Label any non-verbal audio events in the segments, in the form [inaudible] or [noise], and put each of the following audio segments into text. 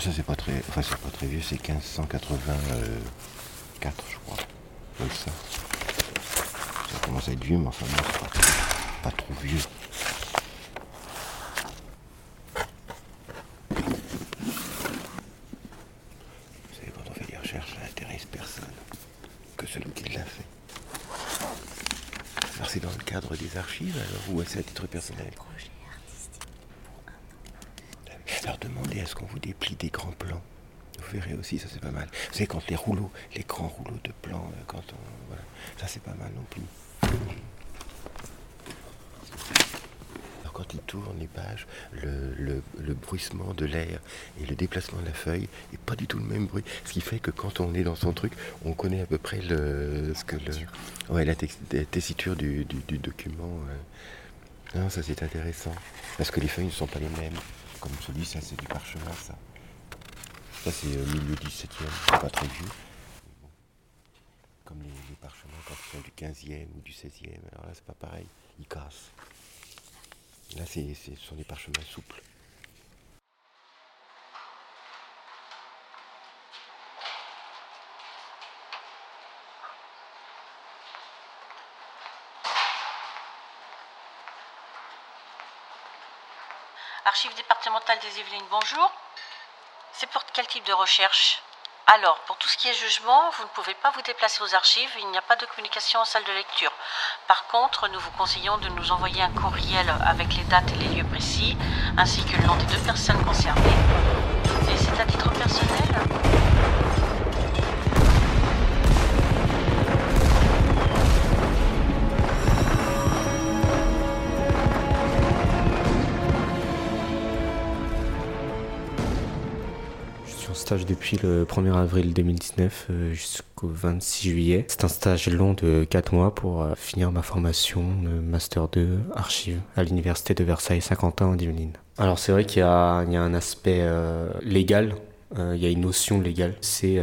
Ça, c'est pas très. Enfin, c'est pas très vieux, c'est 1584, je crois. Ça. Commence à être vieux, mais enfin, moi, c'est pas, trop- vieux. Vous savez, quand on fait des recherches, ça n'intéresse personne que celui qui l'a fait. Alors, c'est dans le cadre des archives, alors, ou c'est à titre personnel alors vous déplie des grands plans. Vous verrez aussi, ça c'est pas mal. Vous savez, quand les rouleaux, les grands rouleaux de plans, euh, quand on. Ça c'est pas mal non plus. Alors quand il tourne les pages, le, bruissement de l'air et le déplacement de la feuille est pas du tout le même bruit. Ce qui fait que quand on est dans son truc, on connaît à peu près le, ce que le, ouais, la, tessiture du, document. Non, ça c'est intéressant. Parce que les feuilles ne sont pas les mêmes. Comme celui, ça c'est du parchemin, ça. Ça c'est euh, milieu 17e, c'est pas très vieux. Comme les, parchemins quand ils sont du 15e ou du 16e, alors là c'est pas pareil, ils cassent. Là c'est- ce sont des parchemins souples. Archives départementales des Yvelines, bonjour. C'est pour quel type de recherche? Alors, pour tout ce qui est jugement, vous ne pouvez pas vous déplacer aux archives, il n'y a pas de communication en salle de lecture. Par contre, nous vous conseillons de nous envoyer un courriel avec les dates et les lieux précis, ainsi que le nom des deux personnes concernées. Et c'est à titre personnel? Depuis le 1er avril 2019 euh, jusqu'au 26 juillet. C'est un stage long de 4 mois pour euh, finir ma formation de Master 2 Archives à l'Université de Versailles-Saint-Quentin en Yvelines. Alors c'est vrai qu'il y a, un aspect euh, légal, il y a une notion légale. C'est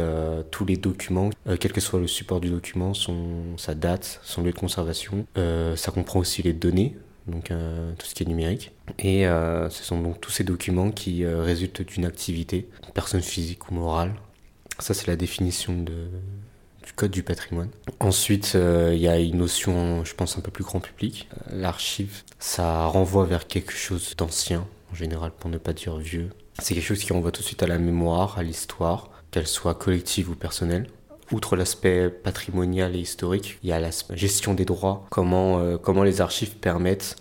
tous les documents, quel que soit le support du document, son, sa date, son lieu de conservation. Ça comprend aussi les données, donc euh, tout ce qui est numérique. Et euh, ce sont donc tous ces documents qui euh, résultent d'une activité, personne physique ou morale. Ça, c'est la définition du code du patrimoine. Ensuite, il y a une notion, je pense, un peu plus grand public. L'archive, ça renvoie vers quelque chose d'ancien, en général, pour ne pas dire vieux. C'est quelque chose qui renvoie tout de suite à la mémoire, à l'histoire, qu'elle soit collective ou personnelle. Outre l'aspect patrimonial et historique, il y a l'aspect gestion des droits, comment, euh, comment les archives permettent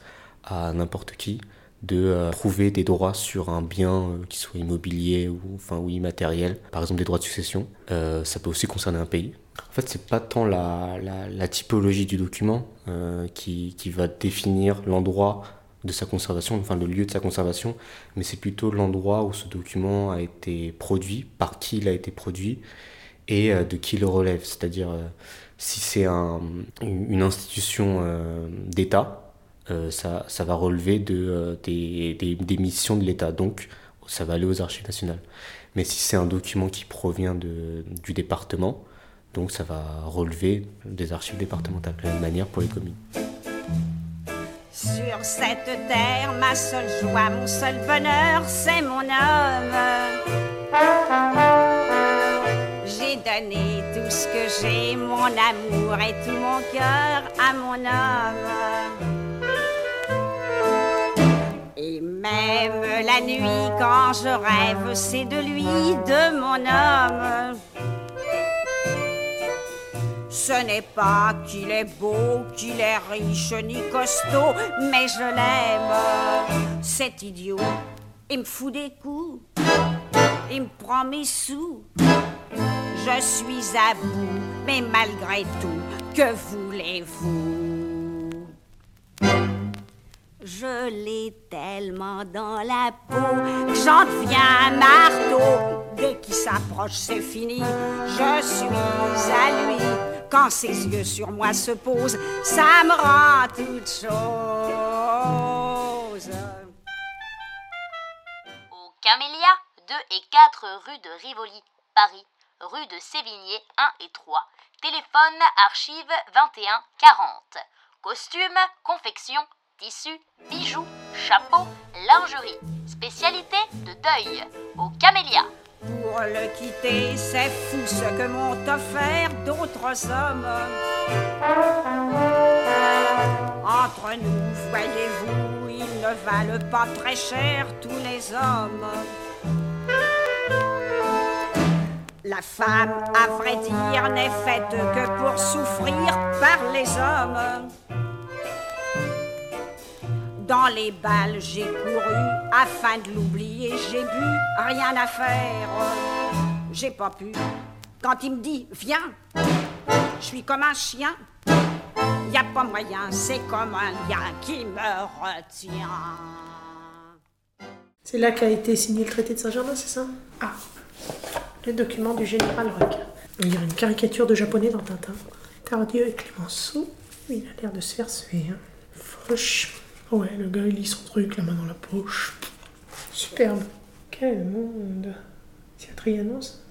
à n'importe qui de euh, trouver des droits sur un bien euh, qui soit immobilier ou, enfin, immatériel, par exemple des droits de succession. Ça peut aussi concerner un pays. En fait, c'est pas tant la, la, la typologie du document qui, qui va définir l'endroit de sa conservation, enfin le lieu de sa conservation, mais c'est plutôt l'endroit où ce document a été produit, par qui il a été produit et euh, de qui le relève. C'est-à-dire, euh, si c'est un, une institution euh, d'État, ça, va relever de, des, missions de l'État. Donc, ça va aller aux archives nationales. Mais si c'est un document qui provient du département, donc ça va relever des archives départementales. De la même manière pour les communes. Sur cette terre, ma seule joie, mon seul bonheur, c'est mon homme. Donné tout ce que j'ai, mon amour et tout mon cœur à mon homme. Et même la nuit, quand je rêve, c'est de lui, de mon homme. Ce n'est pas qu'il est beau, qu'il est riche ni costaud, mais je l'aime. Cet idiot, il me fout des coups, il me prend mes sous. Je suis à bout, mais malgré tout, que voulez-vous? Je l'ai tellement dans la peau que j'en deviens un marteau. Dès qu'il s'approche, c'est fini. Je suis à lui. Quand ses yeux sur moi se posent, ça me rend toute chose. Au Camélia, 2 et 4 rue de Rivoli, Paris, rue de Sévigné 1 et 3, téléphone archive 21 40. Costume, confection, tissu, bijoux, chapeau, lingerie, spécialité de deuil. Au Camélia, pour le quitter. C'est fou ce que m'ont offert d'autres hommes. Entre nous, voyez-vous, ils ne valent pas très cher tous les hommes. La femme, à vrai dire, n'est faite que pour souffrir par les hommes. Dans les balles, j'ai couru afin de l'oublier. J'ai bu, rien à faire. J'ai pas pu. Quand il me dit viens, je suis comme un chien. Y a pas moyen, c'est comme un lien qui me retient. C'est là qu'a été signé le traité de Saint-Germain, c'est ça? Ah, le document du général Rock. Il y a une caricature de japonais dans Tintin. Tardieu et Clémenceau. Il a l'air de se faire suer. Hein. Franchement. Ouais, le gars il lit son truc, la main dans la poche. Superbe. Quel monde. C'est annonce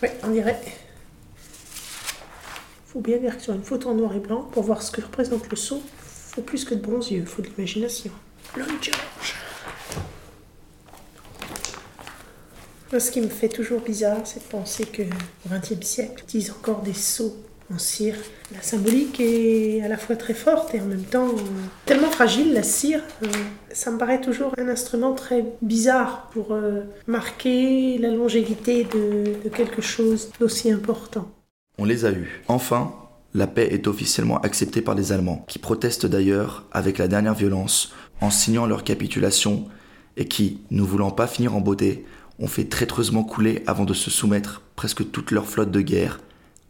Ouais, on dirait. Faut bien dire que sur une photo en noir et blanc, pour voir ce que représente le saut, faut plus que de bons yeux, faut de l'imagination. Lloyd George. Ce qui me fait toujours bizarre, c'est de penser que au XXe siècle, ils utilisent encore des seaux en cire. La symbolique est à la fois très forte et en même temps euh, tellement fragile, la cire. Euh, ça me paraît toujours un instrument très bizarre pour euh, marquer la longévité de, de quelque chose d'aussi important. On les a eus. Enfin, la paix est officiellement acceptée par les Allemands, qui protestent d'ailleurs avec la dernière violence en signant leur capitulation et qui, ne voulant pas finir en beauté, ont fait traîtreusement couler avant de se soumettre presque toute leur flotte de guerre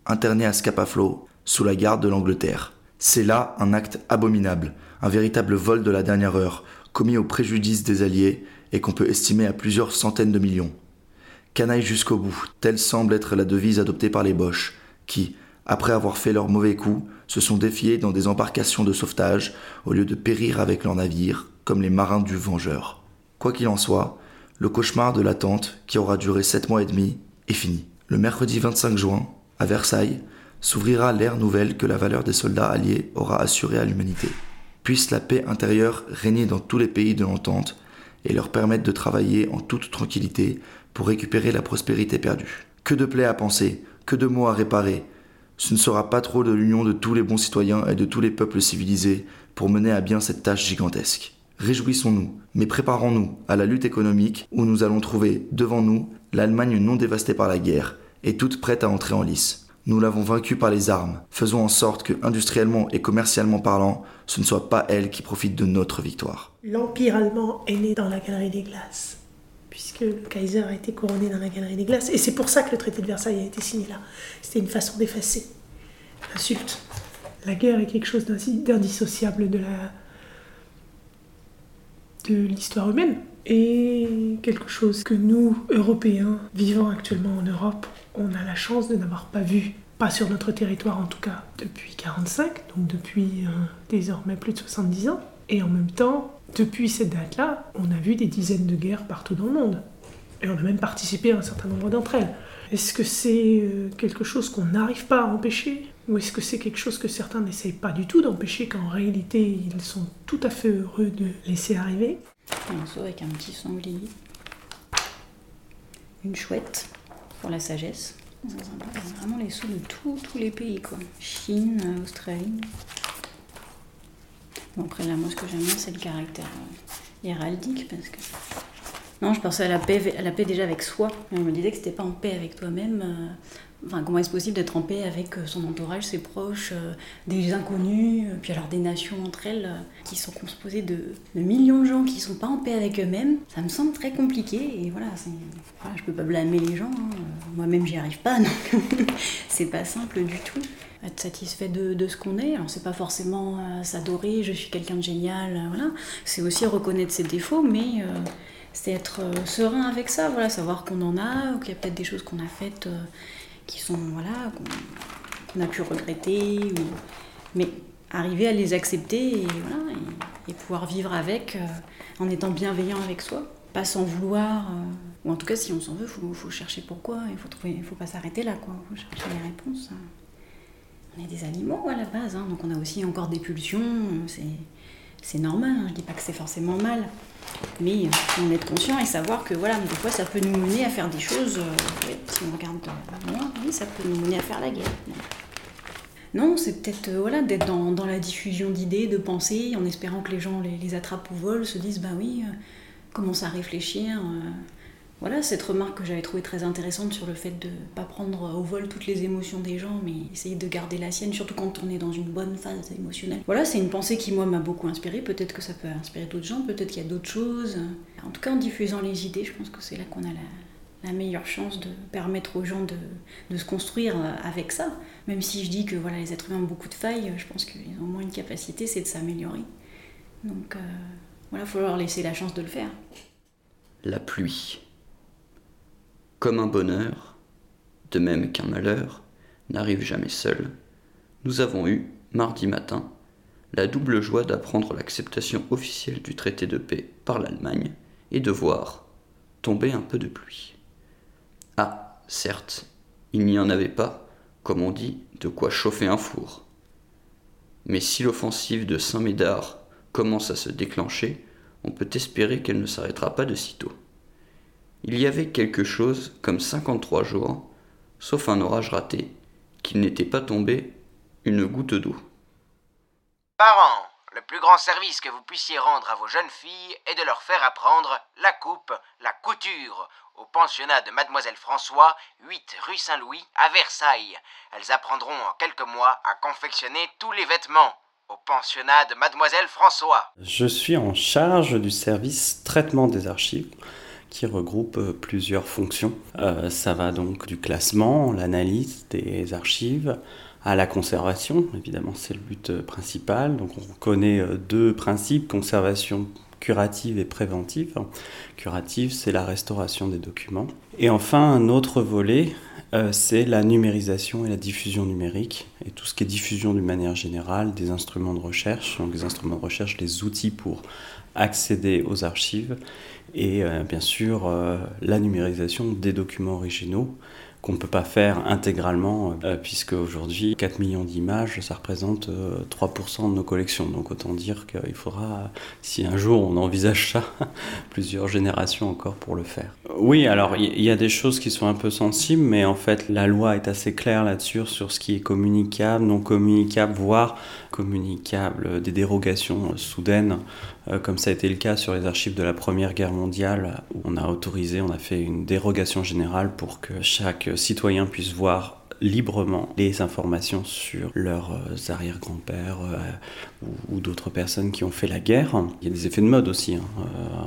interné à Scapaflo, sous la garde de l'Angleterre. C'est là un acte abominable, un véritable vol de la dernière heure, commis au préjudice des Alliés et qu'on peut estimer à plusieurs centaines de millions. Canaille jusqu'au bout, telle semble être la devise adoptée par les Boches, qui, après avoir fait leur mauvais coup, se sont défiés dans des embarcations de sauvetage au lieu de périr avec leurs navires, comme les marins du Vengeur. Quoi qu'il en soit, le cauchemar de l'attente, qui aura duré sept mois et demi, est fini. Le mercredi 25 juin, à Versailles, s'ouvrira l'ère nouvelle que la valeur des soldats alliés aura assurée à l'humanité. Puisse la paix intérieure régner dans tous les pays de l'entente et leur permettre de travailler en toute tranquillité pour récupérer la prospérité perdue. Que de plaies à penser, que de maux à réparer. Ce ne sera pas trop de l'union de tous les bons citoyens et de tous les peuples civilisés pour mener à bien cette tâche gigantesque. Réjouissons-nous, mais préparons-nous à la lutte économique où nous allons trouver devant nous l'Allemagne non dévastée par la guerre, et toute prête à entrer en lice. Nous l'avons vaincue par les armes. Faisons en sorte que, industriellement et commercialement parlant, ce ne soit pas elle qui profite de notre victoire. L'Empire allemand est né dans la Galerie des Glaces, puisque le Kaiser a été couronné dans la Galerie des Glaces, et c'est pour ça que le traité de Versailles a été signé là. C'était une façon d'effacer l'insulte. La guerre est quelque chose d'indissociable de la l'histoire humaine et quelque chose que nous, Européens, vivant actuellement en Europe, on a la chance de n'avoir pas vu, pas sur notre territoire en tout cas, depuis 45, donc depuis euh, désormais plus de 70 ans. Et en même temps, depuis cette date-là, on a vu des dizaines de guerres partout dans le monde. Et on a même participé à un certain nombre d'entre elles. Est-ce que c'est euh, quelque chose qu'on n'arrive pas à empêcher? Ou est-ce que c'est quelque chose que certains n'essayent pas du tout d'empêcher, qu'en réalité ils sont tout à fait heureux de laisser arriver? Un seau avec un petit sanglier. Une chouette pour la sagesse. Vraiment les sous de tous les pays, quoi. Chine, Australie. Bon, après, là, moi, ce que j'aime bien, c'est le caractère euh, héraldique, parce que non, je pensais à la paix, déjà avec soi. On me disait que c'était pas en paix avec toi-même. Euh, enfin, comment est-ce possible d'être en paix avec euh, son entourage, ses proches, euh, des inconnus, puis alors des nations entre elles qui sont composées de, millions de gens qui sont pas en paix avec eux-mêmes Ça me semble très compliqué et voilà, voilà je peux pas blâmer les gens. Hein. Moi-même, j'y arrive pas, [laughs] donc c'est pas simple du tout être satisfait de, ce qu'on est. Alors c'est pas forcément s'adorer, je suis quelqu'un de génial, voilà. C'est aussi reconnaître ses défauts, mais c'est être euh, serein avec ça, voilà, savoir qu'on en a, ou qu'il y a peut-être des choses qu'on a faites euh, qui sont, voilà, qu'on a pu regretter, mais arriver à les accepter et, voilà, et, pouvoir vivre avec euh, en étant bienveillant avec soi, pas s'en vouloir, ou en tout cas si on s'en veut, il faut, chercher pourquoi, il faut faut pas s'arrêter là, quoi, faut chercher les réponses. On est des animaux à la base, hein, donc on a aussi encore des pulsions, c'est c'est normal, hein, je dis pas que c'est forcément mal, mais en être conscient et savoir que voilà, des fois ça peut nous mener à faire des choses, euh, si on regarde loin, oui, ça peut nous mener à faire la guerre. Non, c'est peut-être euh, d'être dans, la diffusion d'idées, de pensées, en espérant que les gens les, attrapent au vol, se disent bah oui, euh, commencent à réfléchir. Voilà, cette remarque que j'avais trouvée très intéressante sur le fait de ne pas prendre au vol toutes les émotions des gens, mais essayer de garder la sienne, surtout quand on est dans une bonne phase émotionnelle. Voilà, c'est une pensée qui, moi, m'a beaucoup inspirée. Peut-être que ça peut inspirer d'autres gens, peut-être qu'il y a d'autres choses. En tout cas, en diffusant les idées, je pense que c'est là qu'on a la, meilleure chance de permettre aux gens de, se construire avec ça. Même si je dis que voilà, les êtres humains ont beaucoup de failles, je pense qu'ils ont moins une capacité, c'est de s'améliorer. Donc euh, voilà, il faut leur laisser la chance de le faire. La pluie comme un bonheur, de même qu'un malheur, n'arrive jamais seul, nous avons eu, mardi matin, la double joie d'apprendre l'acceptation officielle du traité de paix par l'Allemagne et de voir tomber un peu de pluie. Ah, certes, il n'y en avait pas, comme on dit, de quoi chauffer un four. Mais si l'offensive de Saint-Médard commence à se déclencher, on peut espérer qu'elle ne s'arrêtera pas de sitôt. Il y avait quelque chose comme 53 jours, sauf un orage raté, qu'il n'était pas tombé une goutte d'eau. Parents, le plus grand service que vous puissiez rendre à vos jeunes filles est de leur faire apprendre la coupe, la couture, au pensionnat de Mademoiselle François, 8 rue Saint-Louis, à Versailles. Elles apprendront en quelques mois à confectionner tous les vêtements. Au pensionnat de Mademoiselle François. Je suis en charge du service traitement des archives qui regroupe euh, plusieurs fonctions. Euh, ça va donc du classement, l'analyse des archives, à la conservation, évidemment c'est le but euh, principal. Donc on connaît deux principes, conservation curative et préventive. Curative, c'est la restauration des documents. Et enfin, un autre volet, c'est la numérisation et la diffusion numérique, et tout ce qui est diffusion d'une manière générale, des instruments de recherche, donc des instruments de recherche, les outils pour accéder aux archives, et euh, bien sûr euh, la numérisation des documents originaux qu'on ne peut pas faire intégralement, euh, puisque aujourd'hui, 4 millions d'images, ça représente 3% de nos collections. Donc autant dire qu'il faudra, si un jour on envisage ça, [laughs] plusieurs générations encore pour le faire. Oui, alors il y, a des choses qui sont un peu sensibles, mais en fait la loi est assez claire là-dessus, sur ce qui est communicable, non communicable, voire communicable, des dérogations soudaines euh, comme ça a été le cas sur les archives de la Première Guerre mondiale, où on a autorisé, on a fait une dérogation générale pour que chaque citoyen puisse voir librement les informations sur leurs euh, arrière-grands-pères euh, ou, d'autres personnes qui ont fait la guerre. Il y a des effets de mode aussi. Hein.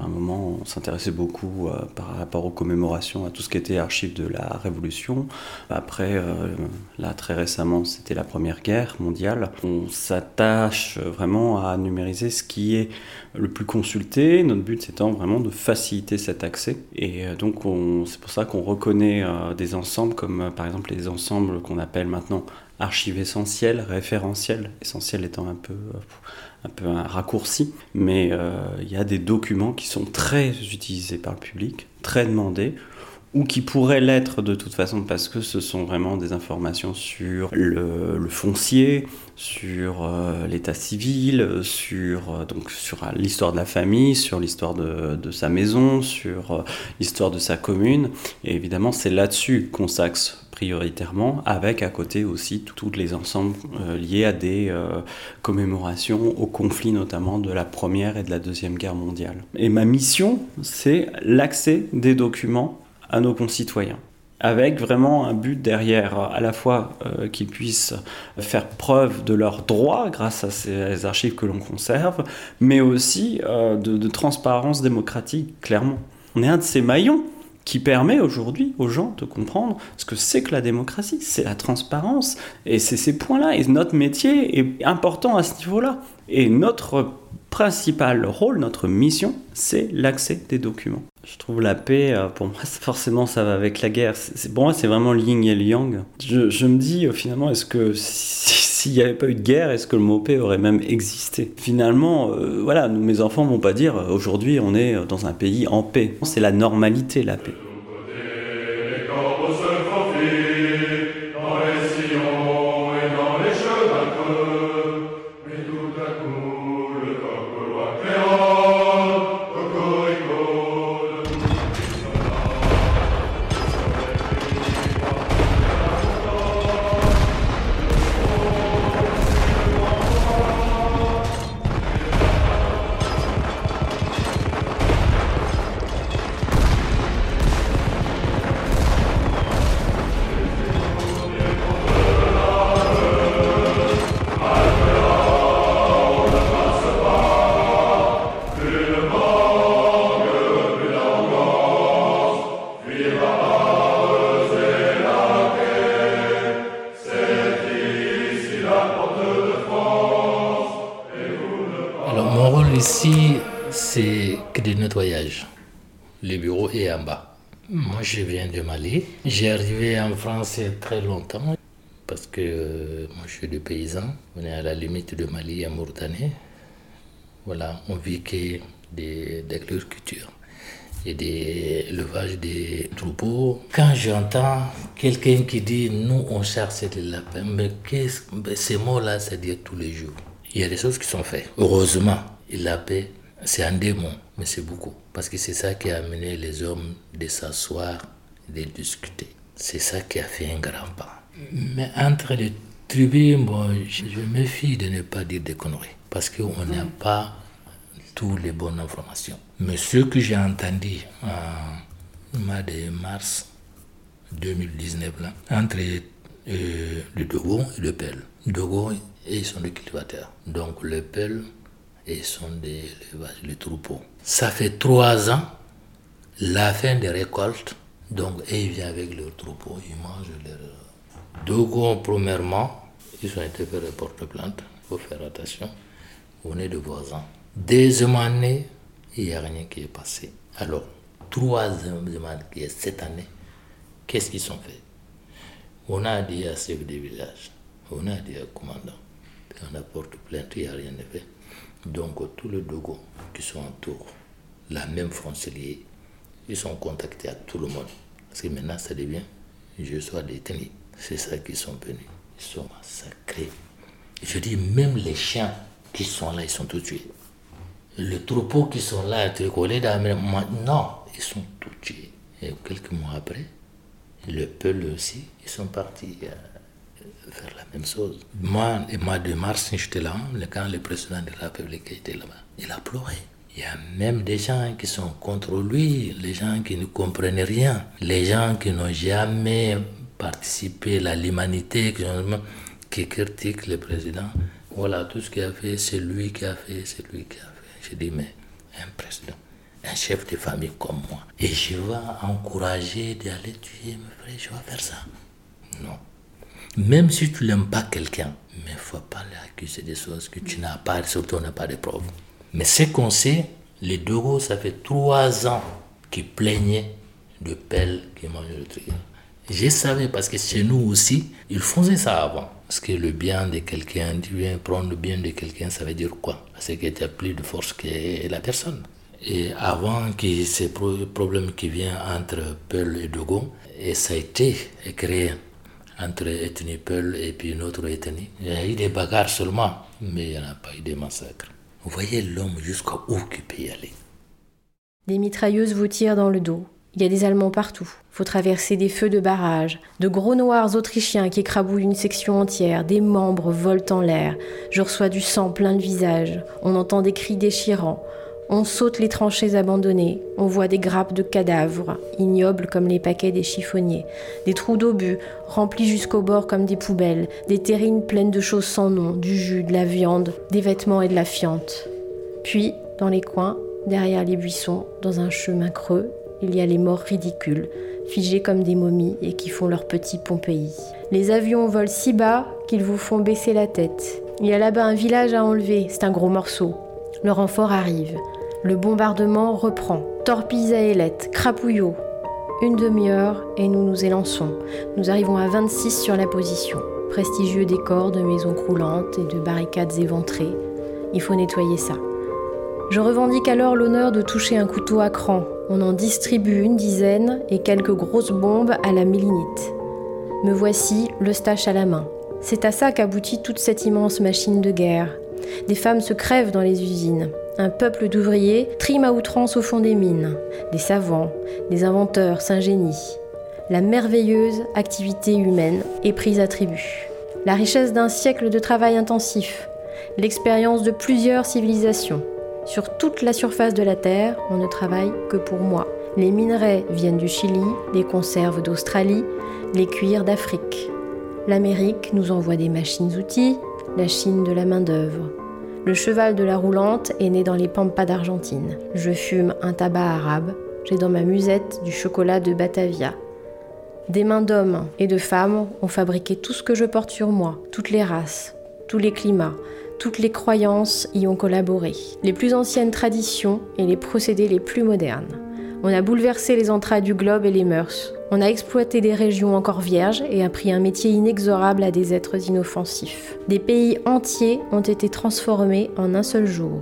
à un moment, on s'intéressait beaucoup par rapport aux commémorations, à tout ce qui était archives de la Révolution. Après, là, très récemment, c'était la Première Guerre mondiale. On s'attache vraiment à numériser ce qui est le plus consulté. Notre but étant vraiment de faciliter cet accès. Et euh, donc c'est pour ça qu'on reconnaît euh, des ensembles comme euh, par exemple les ensembles qu'on appelle maintenant archives essentielles, référentiels, essentiel étant un peu, un peu un raccourci. Mais il y a des documents qui sont très utilisés par le public, très demandés ou qui pourraient l'être de toute façon parce que ce sont vraiment des informations sur le, foncier, sur euh, l'état civil, sur, euh, donc sur l'histoire de la famille, sur l'histoire de, de, sa maison, sur euh, l'histoire de sa commune. Et évidemment, c'est là-dessus qu'on s'axe prioritairement, avec à côté aussi tous les ensembles liés à des commémorations au conflit notamment de la Première et de la Deuxième Guerre mondiale. Et ma mission, c'est l'accès des documents à nos concitoyens avec vraiment un but derrière, à la fois euh, qu'ils puissent faire preuve de leurs droits grâce à ces archives que l'on conserve, mais aussi euh, de, transparence démocratique, clairement. On est un de ces maillons qui permet aujourd'hui aux gens de comprendre ce que c'est que la démocratie, c'est la transparence, et c'est ces points-là, et notre métier est important à ce niveau-là. Et notre principal rôle, notre mission, c'est l'accès des documents. Je trouve la paix, euh, pour moi, [laughs] forcément, ça va avec la guerre. pour moi, c'est vraiment le et le yang. Je, me dis, euh, finalement, est-ce que [laughs] s'il n'y avait pas eu de guerre, est-ce que le mot paix aurait même existé? Finalement, euh, voilà, mes enfants vont pas dire, aujourd'hui, on est dans un pays en paix. C'est la normalité, la paix. Le bureau est en bas. Moi, je viens de Mali. J'ai arrivé en France très longtemps parce que euh, moi, je suis de paysan. On est à la limite de Mali et Mauritanie. Voilà, on vit que d'agriculture et des élevages des troupeaux. Quand j'entends quelqu'un qui dit nous on cherche les lapins, mais qu'est-ce ces mots-là, c'est dire tous les jours. Il y a des choses qui sont faites. Heureusement, la paix, c'est un démon, mais c'est beaucoup. Parce que c'est ça qui a amené les hommes de s'asseoir, de discuter. C'est ça qui a fait un grand pas. Mais entre les tribus, bon, je, me méfie de ne pas dire des conneries. Parce qu'on n'a pas toutes les bonnes informations. Mais ce que j'ai entendu en mois de mars 2019, là, entre euh, le Dogon et le Pelle. Dogon, ils sont des cultivateurs. Donc le Pelle, ils sont des les troupeaux. Ça fait trois ans, la fin des récoltes, donc ils viennent avec leurs troupeaux, ils mangent leurs... Dogon, premièrement, ils ont été fait porte-plainte, il faut faire attention, on est de voisins. Deuxième année, il n'y a rien qui est passé. Alors, troisième année, qui est cette année, qu'est-ce qu'ils ont fait? On a dit à chef des villages, on a dit à commandant, on apporte plainte, il n'y a rien de fait. Donc, tous les Dogos qui sont autour, la même frontalière, ils sont contactés à tout le monde. Parce que maintenant, ça devient, je sois détenu. C'est ça qu'ils sont venus. Ils sont massacrés. Je dis, même les chiens qui sont là, ils sont tous tués les troupeaux qui sont là, tricolés non, ils sont tous tués. Et quelques mois après, le peuple aussi, ils sont partis faire la même chose. Moi, le mois de mars, j'étais là, quand le président de la République était là-bas, il a pleuré. Il y a même des gens qui sont contre lui, les gens qui ne comprennent rien, les gens qui n'ont jamais participé à l'humanité, qui, critiquent le président. Voilà, tout ce qu'il a fait, c'est lui qui a fait, c'est lui qui a fait. Je dis, mais un président, un chef de famille comme moi, et je vais encourager d'aller tuer mes frères, je vais faire ça. Non. Même si tu n'aimes pas quelqu'un, mais il ne faut pas l'accuser des choses que tu n'as pas, surtout on n'a pas de preuves. Mais ce qu'on sait, les Dogo, ça fait trois ans qu'ils plaignaient de pelles qui mangeaient le truc. Je savais parce que chez nous aussi, ils faisaient ça avant. Parce que le bien de quelqu'un, tu viens prendre le bien de quelqu'un, ça veut dire quoi? Parce que tu as plus de force que la personne. Et avant que ces problèmes qui viennent entre Peul et Dogon, et ça a été créé entre ethnie Peul et puis une autre ethnie. Il y a eu des bagarres seulement, mais il n'y en a pas eu de massacres. Vous voyez l'homme jusqu'à où il peut y aller. Des mitrailleuses vous tirent dans le dos. Il y a des Allemands partout. Faut traverser des feux de barrage, de gros noirs autrichiens qui écrabouillent une section entière, des membres volent en l'air. Je reçois du sang plein le visage. On entend des cris déchirants. On saute les tranchées abandonnées. On voit des grappes de cadavres, ignobles comme les paquets des chiffonniers. Des trous d'obus, remplis jusqu'au bord comme des poubelles. Des terrines pleines de choses sans nom, du jus, de la viande, des vêtements et de la fiente. Puis, dans les coins, derrière les buissons, dans un chemin creux, il y a les morts ridicules, figés comme des momies et qui font leur petit Pompéi. Les avions volent si bas qu'ils vous font baisser la tête. Il y a là-bas un village à enlever, c'est un gros morceau. Le renfort arrive. Le bombardement reprend. Torpilles à ailettes, crapouillots. Une demi-heure et nous nous élançons. Nous arrivons à 26 sur la position. Prestigieux décor de maisons croulantes et de barricades éventrées. Il faut nettoyer ça. Je revendique alors l'honneur de toucher un couteau à cran. On en distribue une dizaine et quelques grosses bombes à la mélinite. Me voici, le stache à la main. C'est à ça qu'aboutit toute cette immense machine de guerre. Des femmes se crèvent dans les usines. Un peuple d'ouvriers trime à outrance au fond des mines. Des savants, des inventeurs s'ingénient. La merveilleuse activité humaine est prise à tribut. La richesse d'un siècle de travail intensif. L'expérience de plusieurs civilisations. Sur toute la surface de la Terre, on ne travaille que pour moi. Les minerais viennent du Chili, les conserves d'Australie, les cuirs d'Afrique. L'Amérique nous envoie des machines-outils, la Chine de la main-d'œuvre. Le cheval de la roulante est né dans les pampas d'Argentine. Je fume un tabac arabe. J'ai dans ma musette du chocolat de Batavia. Des mains d'hommes et de femmes ont fabriqué tout ce que je porte sur moi, toutes les races, tous les climats, Toutes les croyances y ont collaboré, les plus anciennes traditions et les procédés les plus modernes. On a bouleversé les entrailles du globe et les mœurs. On a exploité des régions encore vierges et appris un métier inexorable à des êtres inoffensifs. Des pays entiers ont été transformés en un seul jour.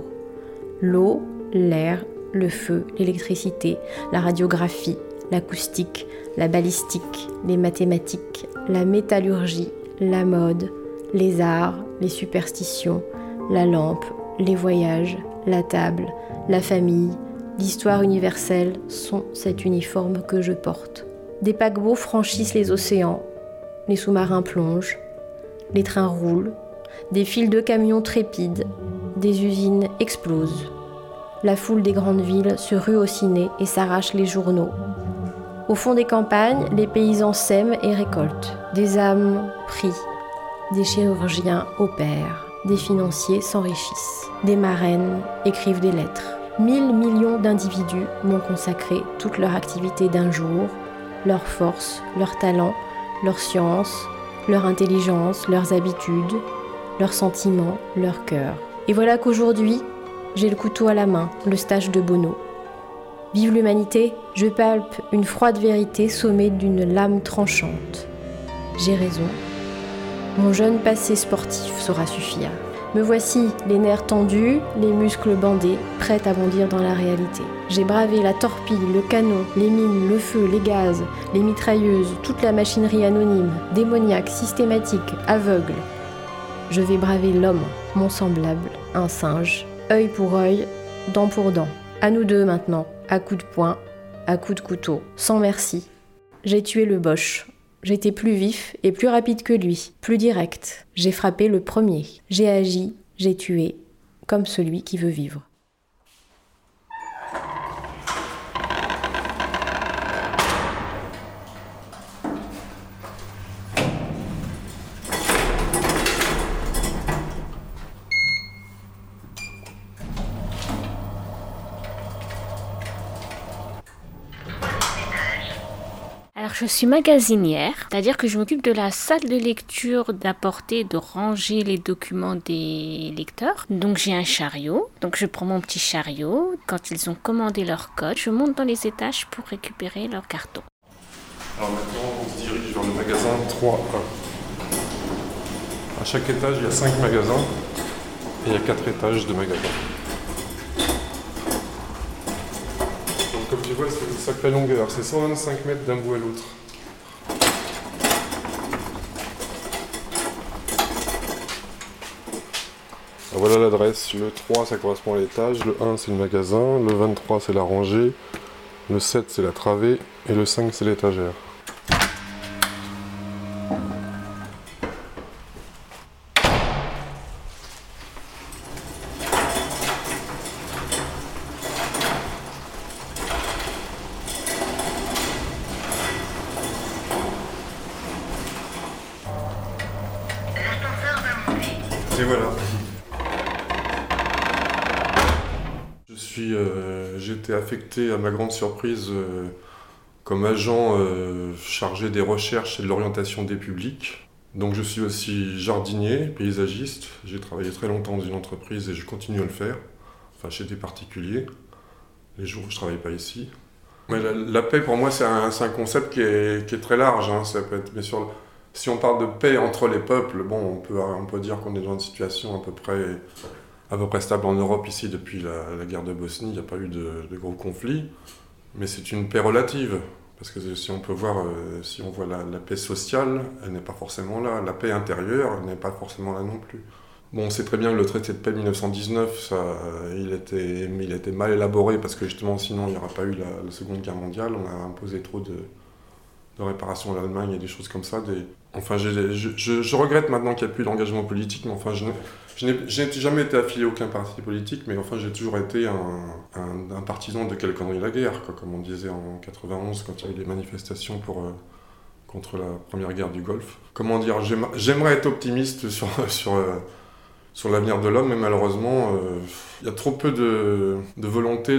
L'eau, l'air, le feu, l'électricité, la radiographie, l'acoustique, la balistique, les mathématiques, la métallurgie, la mode, les arts, les superstitions, la lampe, les voyages, la table, la famille, l'histoire universelle sont cet uniforme que je porte. Des paquebots franchissent les océans, les sous-marins plongent, les trains roulent, des files de camions trépident, des usines explosent. La foule des grandes villes se rue au ciné et s'arrache les journaux. Au fond des campagnes, les paysans sèment et récoltent. Des âmes prient, des chirurgiens opèrent, des financiers s'enrichissent, des marraines écrivent des lettres. Mille millions d'individus m'ont consacré toute leur activité d'un jour, leur force, leur talent, leur science, leur intelligence, leurs habitudes, leurs sentiments, leur cœur. Et voilà qu'aujourd'hui, j'ai le couteau à la main, le stage de Bono. Vive l'humanité, je palpe une froide vérité sommée d'une lame tranchante. J'ai raison. Mon jeune passé sportif saura suffire. Me voici, les nerfs tendus, les muscles bandés, prêts à bondir dans la réalité. J'ai bravé la torpille, le canon, les mines, le feu, les gaz, les mitrailleuses, toute la machinerie anonyme, démoniaque, systématique, aveugle. Je vais braver l'homme, mon semblable, un singe, œil pour œil, dent pour dent. À nous deux maintenant, à coups de poing, à coups de couteau, sans merci. J'ai tué le Boche. J'étais plus vif et plus rapide que lui, plus direct. J'ai frappé le premier. J'ai agi, j'ai tué, comme celui qui veut vivre. Alors je suis magasinière, c'est-à-dire que je m'occupe de la salle de lecture, d'apporter, de ranger les documents des lecteurs. Donc j'ai un chariot, donc je prends mon petit chariot. Quand ils ont commandé leur code, je monte dans les étages pour récupérer leur carton. Alors maintenant on se dirige vers le magasin 3A. À chaque étage il y a 5 magasins et il y a 4 étages de magasins. C'est une sacrée longueur, c'est 125 mètres d'un bout à l'autre. Alors Voilà l'adresse, le 3 ça correspond à l'étage, le 1 c'est le magasin, le 23 c'est la rangée, le 7 c'est la travée. Et le 5 c'est l'étagère. Suis, euh, j'ai été affecté à ma grande surprise euh, comme agent euh, chargé des recherches et de l'orientation des publics. Donc je suis aussi jardinier, paysagiste. J'ai travaillé très longtemps dans une entreprise et je continue à le faire, enfin chez des particuliers, les jours où je ne travaille pas ici. Mais la, paix pour moi c'est un, concept qui est, très large. hein. Ça peut être, bien sûr, si on parle de paix entre les peuples, bon, on peut, on peut dire qu'on est dans une situation à peu près, à peu près stable en Europe ici depuis la, guerre de Bosnie. Il n'y a pas eu de, gros conflits, mais c'est une paix relative. Parce que si on peut voir, euh, si on voit la, paix sociale, elle n'est pas forcément là. La paix intérieure, n'est pas forcément là non plus. Bon, on sait très bien que le traité de paix 1919, ça, euh, il, était, mal élaboré parce que justement, sinon, il n'y aurait pas eu la Seconde Guerre mondiale. On a imposé trop de, de réparations à l'Allemagne et des choses comme ça. Des... Enfin, je, je- je regrette maintenant qu'il n'y a plus d'engagement politique, mais enfin, je n'ai- jamais été affilié à aucun parti politique, mais enfin, j'ai toujours été un, partisan de quelle connerie la guerre, quoi, comme on disait en 91 quand il y a eu des manifestations pour, euh, contre la première guerre du Golfe. Comment dire, j'aime- j'aimerais être optimiste sur, sur, euh, sur l'avenir de l'homme, mais malheureusement, euh, il y a trop peu de, de volonté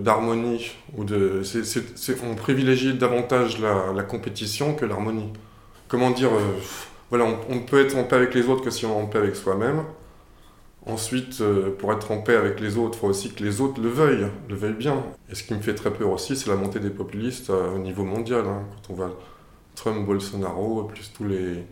d'harmonie. ou de, on privilégie davantage la, la compétition que l'harmonie. Comment dire, euh, voilà, on, on peut être en paix avec les autres que si on est en paix avec soi-même. Ensuite, euh, pour être en paix avec les autres, il faut aussi que les autres le veuillent, le veuillent bien. Et ce qui me fait très peur aussi, c'est la montée des populistes au niveau mondial. hein. Quand on voit Trump, Bolsonaro, plus tous les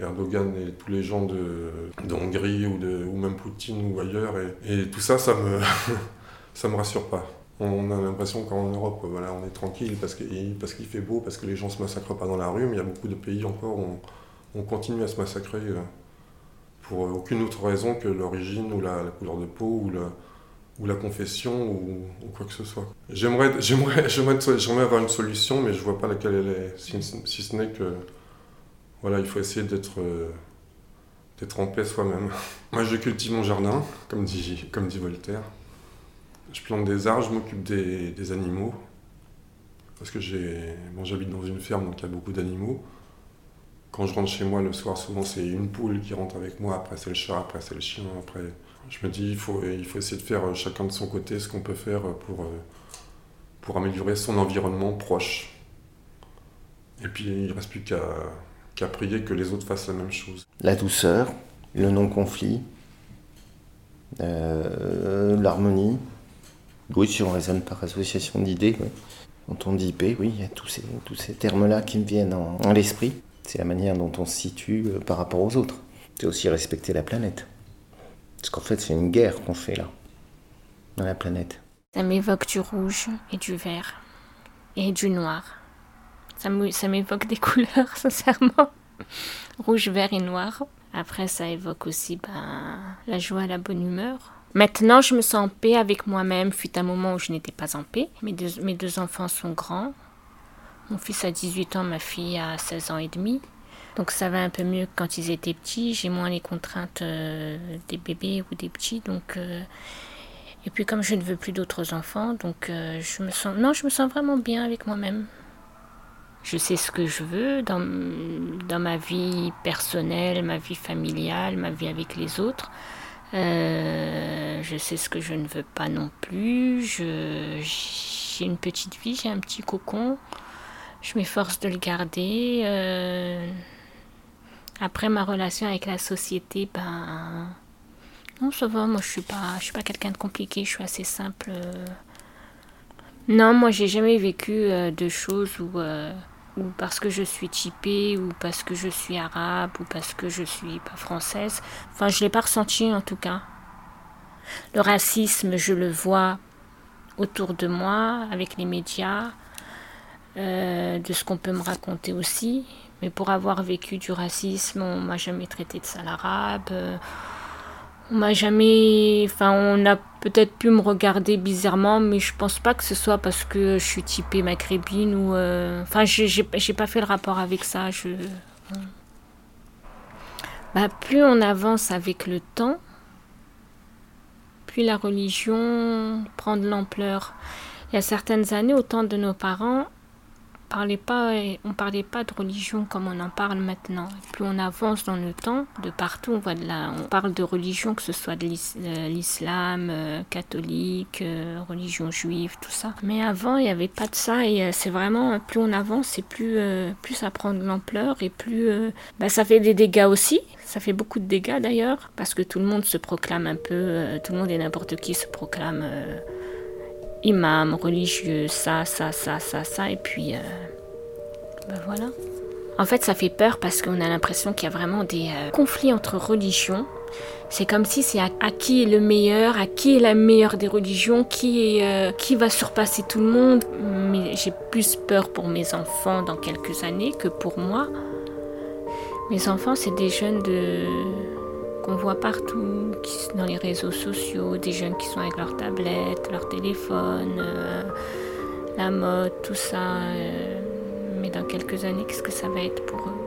Erdogan et tous les gens de, de Hongrie ou, de, ou même Poutine ou ailleurs. Et, et tout ça, ça me, [laughs] me rassure pas. On a l'impression qu'en Europe, voilà, on est tranquille parce qu'il parce qu'il fait beau, parce que les gens se massacrent pas dans la rue, mais il y a beaucoup de pays encore où on, on continue à se massacrer. euh, pour aucune autre raison que l'origine ou la, couleur de peau ou la, ou la confession ou, quoi que ce soit. [laughs] J'aimerais, avoir une solution, mais je vois pas laquelle elle est, si ce n'est que voilà, il faut essayer d'être, euh, en paix soi-même. [laughs] Moi, je cultive mon jardin, comme dit, Voltaire. Je plante des arbres, je m'occupe des, animaux. Parce que bon, j'habite dans une ferme, donc il y a beaucoup d'animaux. Quand je rentre chez moi le soir, souvent c'est une poule qui rentre avec moi, après c'est le chat, après c'est le chien, après... Je me dis, il faut, essayer de faire euh, chacun de son côté ce qu'on peut faire pour, euh, pour améliorer son environnement proche. Et puis il ne reste plus qu'à qu'à prier que les autres fassent la même chose. La douceur, le non-conflit, euh, l'harmonie. Oui, si on raisonne par association d'idées, oui. quand on dit paix, oui, il y a tous ces, tous ces termes-là qui me viennent en, en l'esprit. C'est la manière dont on se situe euh, par rapport aux autres. C'est aussi respecter la planète. Parce qu'en fait, c'est une guerre qu'on fait là, dans la planète. Ça m'évoque du rouge et du vert et du noir. Ça m'évoque des [laughs] couleurs, sincèrement. Rouge, vert et noir. Après, ça évoque aussi ben, la joie, la bonne humeur. Maintenant, je me sens en paix avec moi-même. Fut un moment où je n'étais pas en paix. Mes deux, enfants sont grands. Mon fils a 18 ans, ma fille a 16 ans et demi. Donc ça va un peu mieux quand ils étaient petits. J'ai moins les contraintes euh, des bébés ou des petits. Donc, euh, et puis comme je ne veux plus d'autres enfants, donc euh, je me sens... Non, je me sens vraiment bien avec moi-même. Je sais ce que je veux dans, dans ma vie personnelle, ma vie familiale, ma vie avec les autres. Euh, je sais ce que je ne veux pas non plus. J'ai une petite vie, j'ai un petit cocon. Je m'efforce de le garder. Euh, après ma relation avec la société, ben non, ça va. Moi, je suis pas, je suis pas quelqu'un de compliqué. Je suis assez simple. euh. Non, moi, j'ai jamais vécu de choses où, où parce que je suis typée ou parce que je suis arabe ou parce que je suis pas française. Enfin, je l'ai pas ressenti en tout cas. Le racisme, je le vois autour de moi, avec les médias, euh, de ce qu'on peut me raconter aussi. Mais pour avoir vécu du racisme, on m'a jamais traité de sale arabe. euh, on m'a jamais. Enfin, on a peut-être pu me regarder bizarrement, mais je pense pas que ce soit parce que je suis typée maghrébine ou. euh, Enfin, j'ai pas fait le rapport avec ça. Je... Bah, plus on avance avec le temps, plus la religion prend de l'ampleur. Il y a certaines années, au temps de nos parents, parlait pas, on parlait pas de religion comme on en parle maintenant. Plus on avance dans le temps, de partout, on voit de la, on parle de religion, que ce soit de euh, l'islam, euh, catholique, euh, religion juive, tout ça. Mais avant, il n'y avait pas de ça et c'est vraiment, plus on avance et plus, plus ça prend de l'ampleur et plus, bah, ça fait des dégâts aussi. Ça fait beaucoup de dégâts d'ailleurs, parce que tout le monde se proclame un peu, tout le monde et n'importe qui se proclame imam, religieux, ça, ça, ça, ça, ça, et puis euh, ben voilà. En fait, ça fait peur parce qu'on a l'impression qu'il y a vraiment des euh, conflits entre religions. C'est comme si c'est à, qui est le meilleur, à qui est la meilleure des religions, qui, euh, qui va surpasser tout le monde. Mais j'ai plus peur pour mes enfants dans quelques années que pour moi. Mes enfants, c'est des jeunes de qu'on voit partout, dans les réseaux sociaux, des jeunes qui sont avec leur tablette, leur téléphone, euh, la mode, tout ça. euh, mais dans quelques années, qu'est-ce que ça va être pour eux?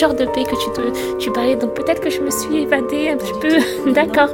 Genre de paix que tu, te- tu parlais Donc peut-être que je me suis évadée un petit peu. [laughs] D'accord.